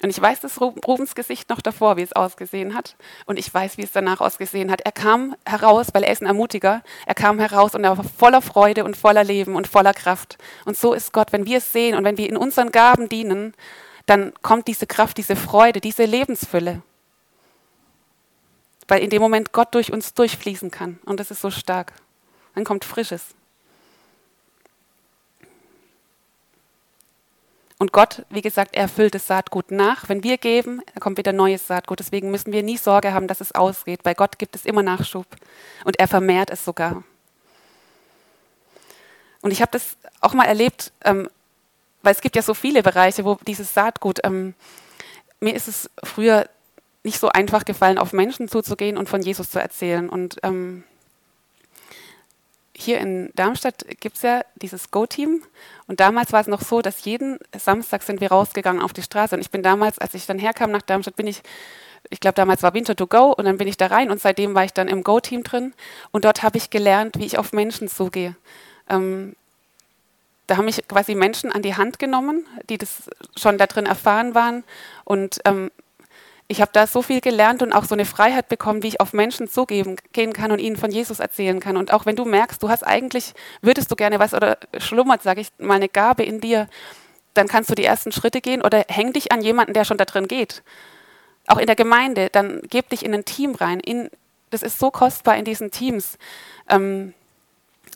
Und ich weiß das Rubens Gesicht noch davor, wie es ausgesehen hat. Und ich weiß, wie es danach ausgesehen hat. Er kam heraus, weil er ist ein Ermutiger. Er kam heraus und er war voller Freude und voller Leben und voller Kraft. Und so ist Gott, wenn wir es sehen und wenn wir in unseren Gaben dienen, dann kommt diese Kraft, diese Freude, diese Lebensfülle. Weil in dem Moment Gott durch uns durchfließen kann. Und das ist so stark. Dann kommt Frisches. Und Gott, wie gesagt, er füllt das Saatgut nach. Wenn wir geben, kommt wieder neues Saatgut. Deswegen müssen wir nie Sorge haben, dass es ausgeht. Bei Gott gibt es immer Nachschub. Und er vermehrt es sogar. Und ich habe das auch mal erlebt, ähm, weil es gibt ja so viele Bereiche, wo dieses Saatgut, ähm, mir ist es früher nicht so einfach gefallen, auf Menschen zuzugehen und von Jesus zu erzählen. Und ähm, hier in Darmstadt gibt es ja dieses Go-Team. Und damals war es noch so, dass jeden Samstag sind wir rausgegangen auf die Straße. Und ich bin damals, als ich dann herkam nach Darmstadt, bin ich, ich glaube damals war Winter to Go und dann bin ich da rein und seitdem war ich dann im Go-Team drin. Und dort habe ich gelernt, wie ich auf Menschen zugehe. Ähm, da haben mich quasi Menschen an die Hand genommen, die das schon da drin erfahren waren. Und ähm, ich habe da so viel gelernt und auch so eine Freiheit bekommen, wie ich auf Menschen zugehen gehen kann und ihnen von Jesus erzählen kann. Und auch wenn du merkst, du hast eigentlich, würdest du gerne was oder schlummert, sage ich mal, eine Gabe in dir, dann kannst du die ersten Schritte gehen oder häng dich an jemanden, der schon da drin geht. Auch in der Gemeinde, dann geb dich in ein Team rein. In, das ist so kostbar in diesen Teams. Ähm,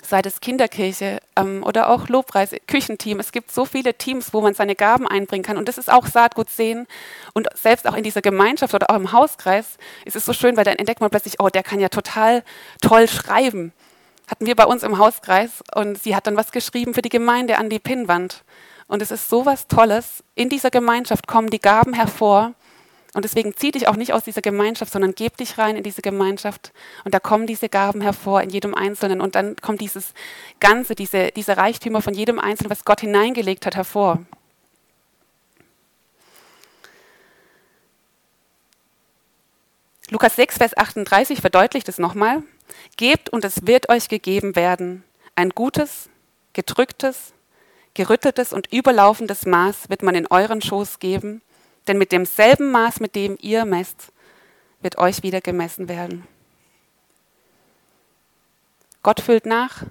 sei es Kinderkirche ähm, oder auch Lobpreis, Küchenteam. Es gibt so viele Teams, wo man seine Gaben einbringen kann. Und das ist auch Saatgut sehen. Und selbst auch in dieser Gemeinschaft oder auch im Hauskreis ist es so schön, weil dann entdeckt man plötzlich, oh, der kann ja total toll schreiben. Hatten wir bei uns im Hauskreis und sie hat dann was geschrieben für die Gemeinde an die Pinnwand. Und es ist so was Tolles. In dieser Gemeinschaft kommen die Gaben hervor und deswegen zieh dich auch nicht aus dieser Gemeinschaft, sondern geb dich rein in diese Gemeinschaft. Und da kommen diese Gaben hervor in jedem Einzelnen. Und dann kommt dieses Ganze, diese, diese Reichtümer von jedem Einzelnen, was Gott hineingelegt hat, hervor. Lukas 6, Vers 38 verdeutlicht es nochmal. Gebt und es wird euch gegeben werden. Ein gutes, gedrücktes, gerütteltes und überlaufendes Maß wird man in euren Schoß geben denn mit demselben Maß, mit dem ihr messt, wird euch wieder gemessen werden. Gott füllt nach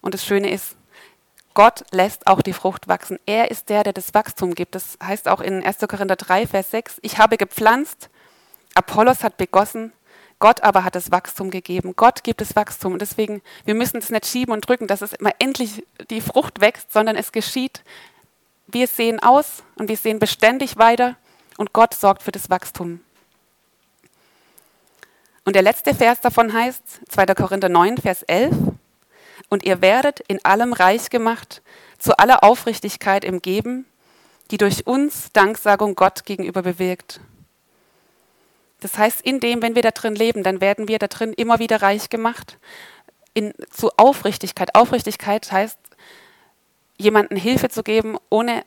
und das Schöne ist, Gott lässt auch die Frucht wachsen. Er ist der, der das Wachstum gibt. Das heißt auch in 1. Korinther 3, Vers 6, ich habe gepflanzt, Apollos hat begossen, Gott aber hat das Wachstum gegeben. Gott gibt das Wachstum. Und deswegen, wir müssen es nicht schieben und drücken, dass es immer endlich die Frucht wächst, sondern es geschieht. Wir sehen aus und wir sehen beständig weiter und Gott sorgt für das Wachstum. Und der letzte Vers davon heißt 2. Korinther 9, Vers 11, und ihr werdet in allem reich gemacht zu aller Aufrichtigkeit im Geben, die durch uns Danksagung Gott gegenüber bewirkt. Das heißt, in dem, wenn wir da drin leben, dann werden wir da drin immer wieder reich gemacht in, zu Aufrichtigkeit. Aufrichtigkeit heißt, jemandem Hilfe zu geben, ohne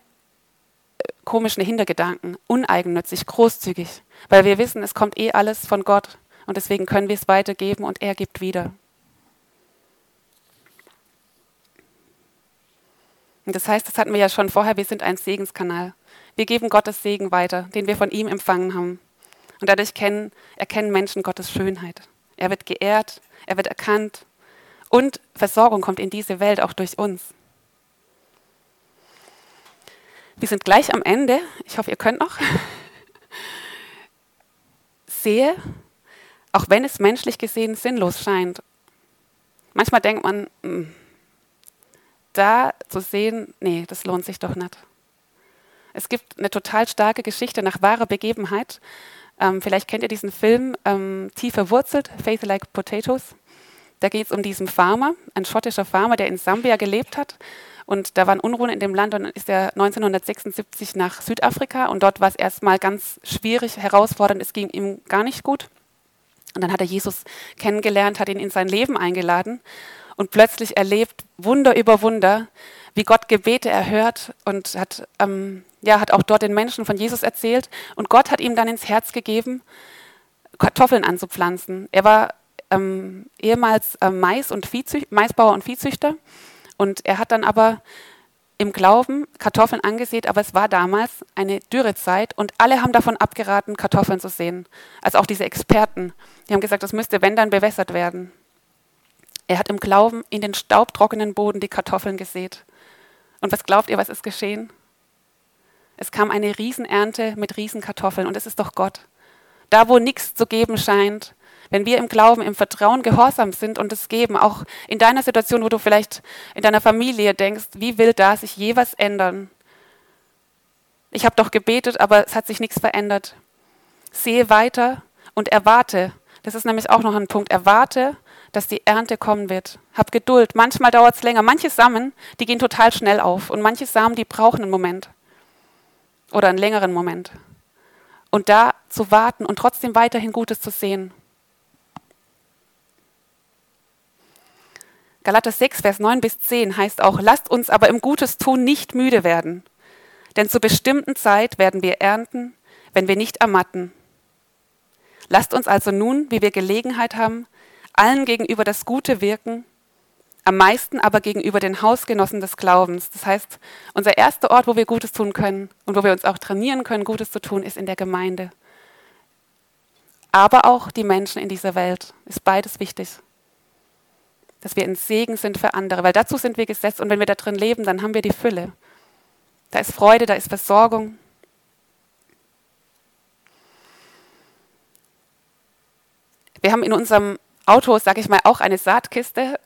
komischen Hintergedanken, uneigennützig, großzügig, weil wir wissen, es kommt eh alles von Gott und deswegen können wir es weitergeben und er gibt wieder. Und das heißt, das hatten wir ja schon vorher, wir sind ein Segenskanal. Wir geben Gottes Segen weiter, den wir von ihm empfangen haben. Und dadurch kennen, erkennen Menschen Gottes Schönheit. Er wird geehrt, er wird erkannt und Versorgung kommt in diese Welt auch durch uns. Wir sind gleich am Ende, ich hoffe, ihr könnt noch, sehe, auch wenn es menschlich gesehen sinnlos scheint. Manchmal denkt man, hm, da zu sehen, nee, das lohnt sich doch nicht. Es gibt eine total starke Geschichte nach wahrer Begebenheit. Ähm, vielleicht kennt ihr diesen Film ähm, Tief verwurzelt, Faith Like Potatoes. Da geht es um diesen Farmer, ein schottischer Farmer, der in Sambia gelebt hat. Und da waren Unruhen in dem Land und dann ist er 1976 nach Südafrika und dort war es erstmal ganz schwierig, herausfordernd, es ging ihm gar nicht gut. Und dann hat er Jesus kennengelernt, hat ihn in sein Leben eingeladen und plötzlich erlebt Wunder über Wunder, wie Gott Gebete erhört und hat, ähm, ja, hat auch dort den Menschen von Jesus erzählt. Und Gott hat ihm dann ins Herz gegeben, Kartoffeln anzupflanzen. Er war ähm, ehemals äh, Mais und Maisbauer und Viehzüchter und er hat dann aber im Glauben Kartoffeln angesät, aber es war damals eine Dürrezeit und alle haben davon abgeraten, Kartoffeln zu sehen. Also auch diese Experten, die haben gesagt, das müsste, wenn dann, bewässert werden. Er hat im Glauben in den staubtrockenen Boden die Kartoffeln gesät. Und was glaubt ihr, was ist geschehen? Es kam eine Riesenernte mit Riesenkartoffeln und es ist doch Gott. Da, wo nichts zu geben scheint, wenn wir im Glauben, im Vertrauen gehorsam sind und es geben, auch in deiner Situation, wo du vielleicht in deiner Familie denkst, wie will da sich je was ändern? Ich habe doch gebetet, aber es hat sich nichts verändert. Sehe weiter und erwarte. Das ist nämlich auch noch ein Punkt. Erwarte, dass die Ernte kommen wird. Hab Geduld. Manchmal dauert es länger. Manche Samen, die gehen total schnell auf. Und manche Samen, die brauchen einen Moment. Oder einen längeren Moment. Und da zu warten und trotzdem weiterhin Gutes zu sehen. Galater 6, Vers 9 bis 10 heißt auch, lasst uns aber im Gutes tun nicht müde werden, denn zur bestimmten Zeit werden wir ernten, wenn wir nicht ermatten. Lasst uns also nun, wie wir Gelegenheit haben, allen gegenüber das Gute wirken, am meisten aber gegenüber den Hausgenossen des Glaubens. Das heißt, unser erster Ort, wo wir Gutes tun können und wo wir uns auch trainieren können, Gutes zu tun, ist in der Gemeinde. Aber auch die Menschen in dieser Welt ist beides wichtig dass wir ein Segen sind für andere, weil dazu sind wir gesetzt und wenn wir da drin leben, dann haben wir die Fülle. Da ist Freude, da ist Versorgung. Wir haben in unserem Auto, sage ich mal, auch eine Saatkiste.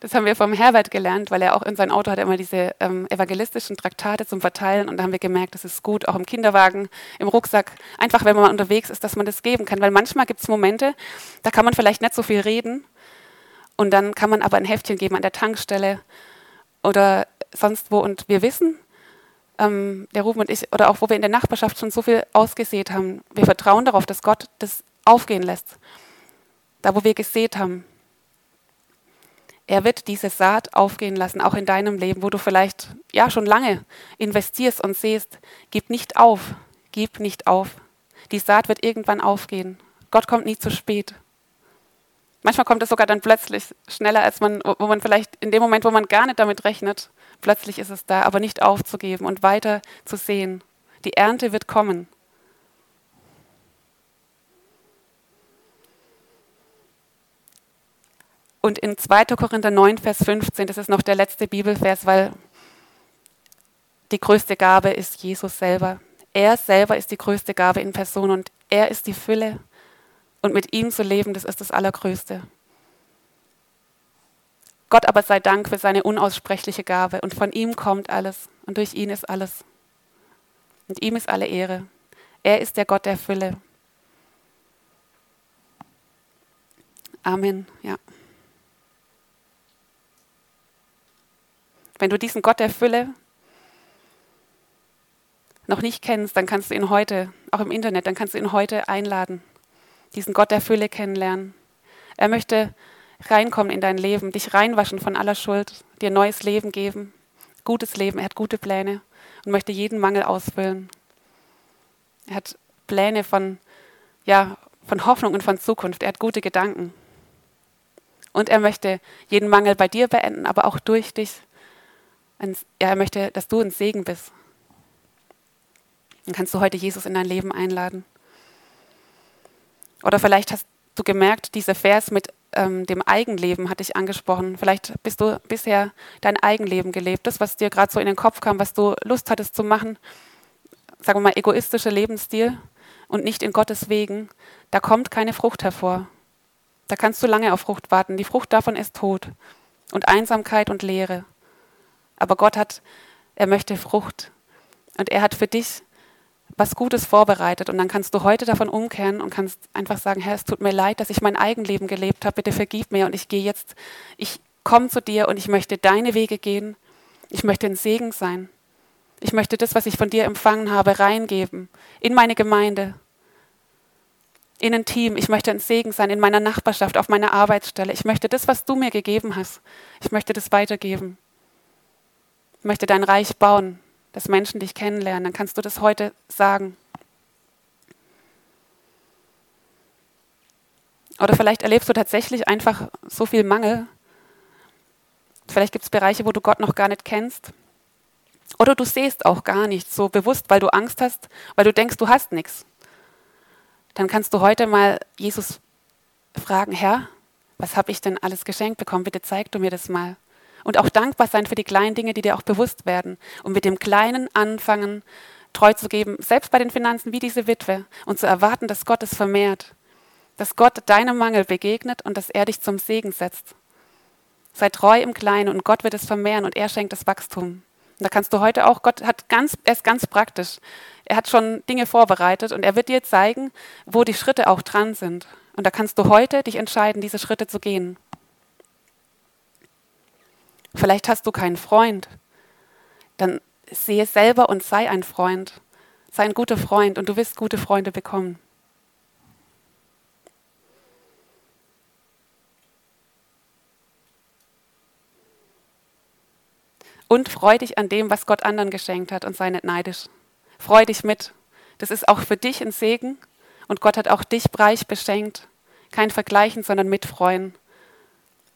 Das haben wir vom Herbert gelernt, weil er auch in seinem Auto hat immer diese ähm, evangelistischen Traktate zum Verteilen und da haben wir gemerkt, das ist gut, auch im Kinderwagen, im Rucksack, einfach wenn man unterwegs ist, dass man das geben kann, weil manchmal gibt es Momente, da kann man vielleicht nicht so viel reden und dann kann man aber ein Heftchen geben an der Tankstelle oder sonst wo. Und wir wissen, ähm, der Ruben und ich, oder auch wo wir in der Nachbarschaft schon so viel ausgesät haben, wir vertrauen darauf, dass Gott das aufgehen lässt. Da, wo wir gesät haben. Er wird diese Saat aufgehen lassen, auch in deinem Leben, wo du vielleicht ja schon lange investierst und siehst, gib nicht auf, gib nicht auf. Die Saat wird irgendwann aufgehen. Gott kommt nie zu spät. Manchmal kommt es sogar dann plötzlich schneller, als man, wo man vielleicht in dem Moment, wo man gar nicht damit rechnet, plötzlich ist es da, aber nicht aufzugeben und weiter zu sehen. Die Ernte wird kommen. Und in 2. Korinther 9, Vers 15, das ist noch der letzte Bibelvers, weil die größte Gabe ist Jesus selber. Er selber ist die größte Gabe in Person und er ist die Fülle und mit ihm zu leben, das ist das Allergrößte. Gott aber sei Dank für seine unaussprechliche Gabe und von ihm kommt alles und durch ihn ist alles. Und ihm ist alle Ehre. Er ist der Gott der Fülle. Amen. Ja. Wenn du diesen Gott der Fülle noch nicht kennst, dann kannst du ihn heute, auch im Internet, dann kannst du ihn heute einladen diesen Gott der Fülle kennenlernen. Er möchte reinkommen in dein Leben, dich reinwaschen von aller Schuld, dir neues Leben geben, gutes Leben. Er hat gute Pläne und möchte jeden Mangel ausfüllen. Er hat Pläne von, ja, von Hoffnung und von Zukunft. Er hat gute Gedanken. Und er möchte jeden Mangel bei dir beenden, aber auch durch dich. Er möchte, dass du ein Segen bist. Dann kannst du heute Jesus in dein Leben einladen. Oder vielleicht hast du gemerkt, dieser Vers mit ähm, dem Eigenleben, hatte ich angesprochen. Vielleicht bist du bisher dein Eigenleben gelebt, das, was dir gerade so in den Kopf kam, was du Lust hattest zu machen, sagen wir mal, egoistischer Lebensstil und nicht in Gottes Wegen, da kommt keine Frucht hervor. Da kannst du lange auf Frucht warten. Die Frucht davon ist Tod und Einsamkeit und Leere. Aber Gott hat, er möchte Frucht. Und er hat für dich was Gutes vorbereitet. Und dann kannst du heute davon umkehren und kannst einfach sagen, Herr, es tut mir leid, dass ich mein Eigenleben gelebt habe. Bitte vergib mir. Und ich gehe jetzt, ich komme zu dir und ich möchte deine Wege gehen. Ich möchte ein Segen sein. Ich möchte das, was ich von dir empfangen habe, reingeben in meine Gemeinde, in ein Team. Ich möchte ein Segen sein in meiner Nachbarschaft, auf meiner Arbeitsstelle. Ich möchte das, was du mir gegeben hast, ich möchte das weitergeben. Ich möchte dein Reich bauen, dass Menschen dich kennenlernen. Dann kannst du das heute sagen. Oder vielleicht erlebst du tatsächlich einfach so viel Mangel. Vielleicht gibt es Bereiche, wo du Gott noch gar nicht kennst. Oder du siehst auch gar nichts so bewusst, weil du Angst hast, weil du denkst, du hast nichts. Dann kannst du heute mal Jesus fragen, Herr, was habe ich denn alles geschenkt bekommen? Bitte zeig du mir das mal. Und auch dankbar sein für die kleinen Dinge, die dir auch bewusst werden. Und mit dem Kleinen anfangen, treu zu geben, selbst bei den Finanzen wie diese Witwe. Und zu erwarten, dass Gott es vermehrt. Dass Gott deinem Mangel begegnet und dass er dich zum Segen setzt. Sei treu im Kleinen und Gott wird es vermehren und er schenkt das Wachstum. Und da kannst du heute auch, Gott hat ganz, er ist ganz praktisch. Er hat schon Dinge vorbereitet und er wird dir zeigen, wo die Schritte auch dran sind. Und da kannst du heute dich entscheiden, diese Schritte zu gehen. Vielleicht hast du keinen Freund. Dann sehe selber und sei ein Freund. Sei ein guter Freund und du wirst gute Freunde bekommen. Und freu dich an dem, was Gott anderen geschenkt hat und sei nicht neidisch. Freu dich mit. Das ist auch für dich ein Segen und Gott hat auch dich reich beschenkt. Kein Vergleichen, sondern mitfreuen.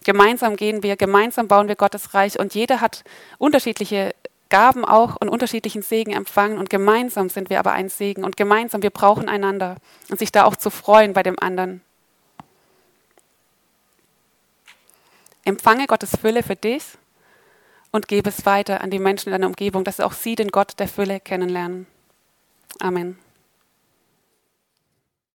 Gemeinsam gehen wir, gemeinsam bauen wir Gottes Reich und jeder hat unterschiedliche Gaben auch und unterschiedlichen Segen empfangen und gemeinsam sind wir aber ein Segen und gemeinsam, wir brauchen einander und sich da auch zu freuen bei dem anderen. Empfange Gottes Fülle für dich und gebe es weiter an die Menschen in deiner Umgebung, dass auch sie den Gott der Fülle kennenlernen. Amen.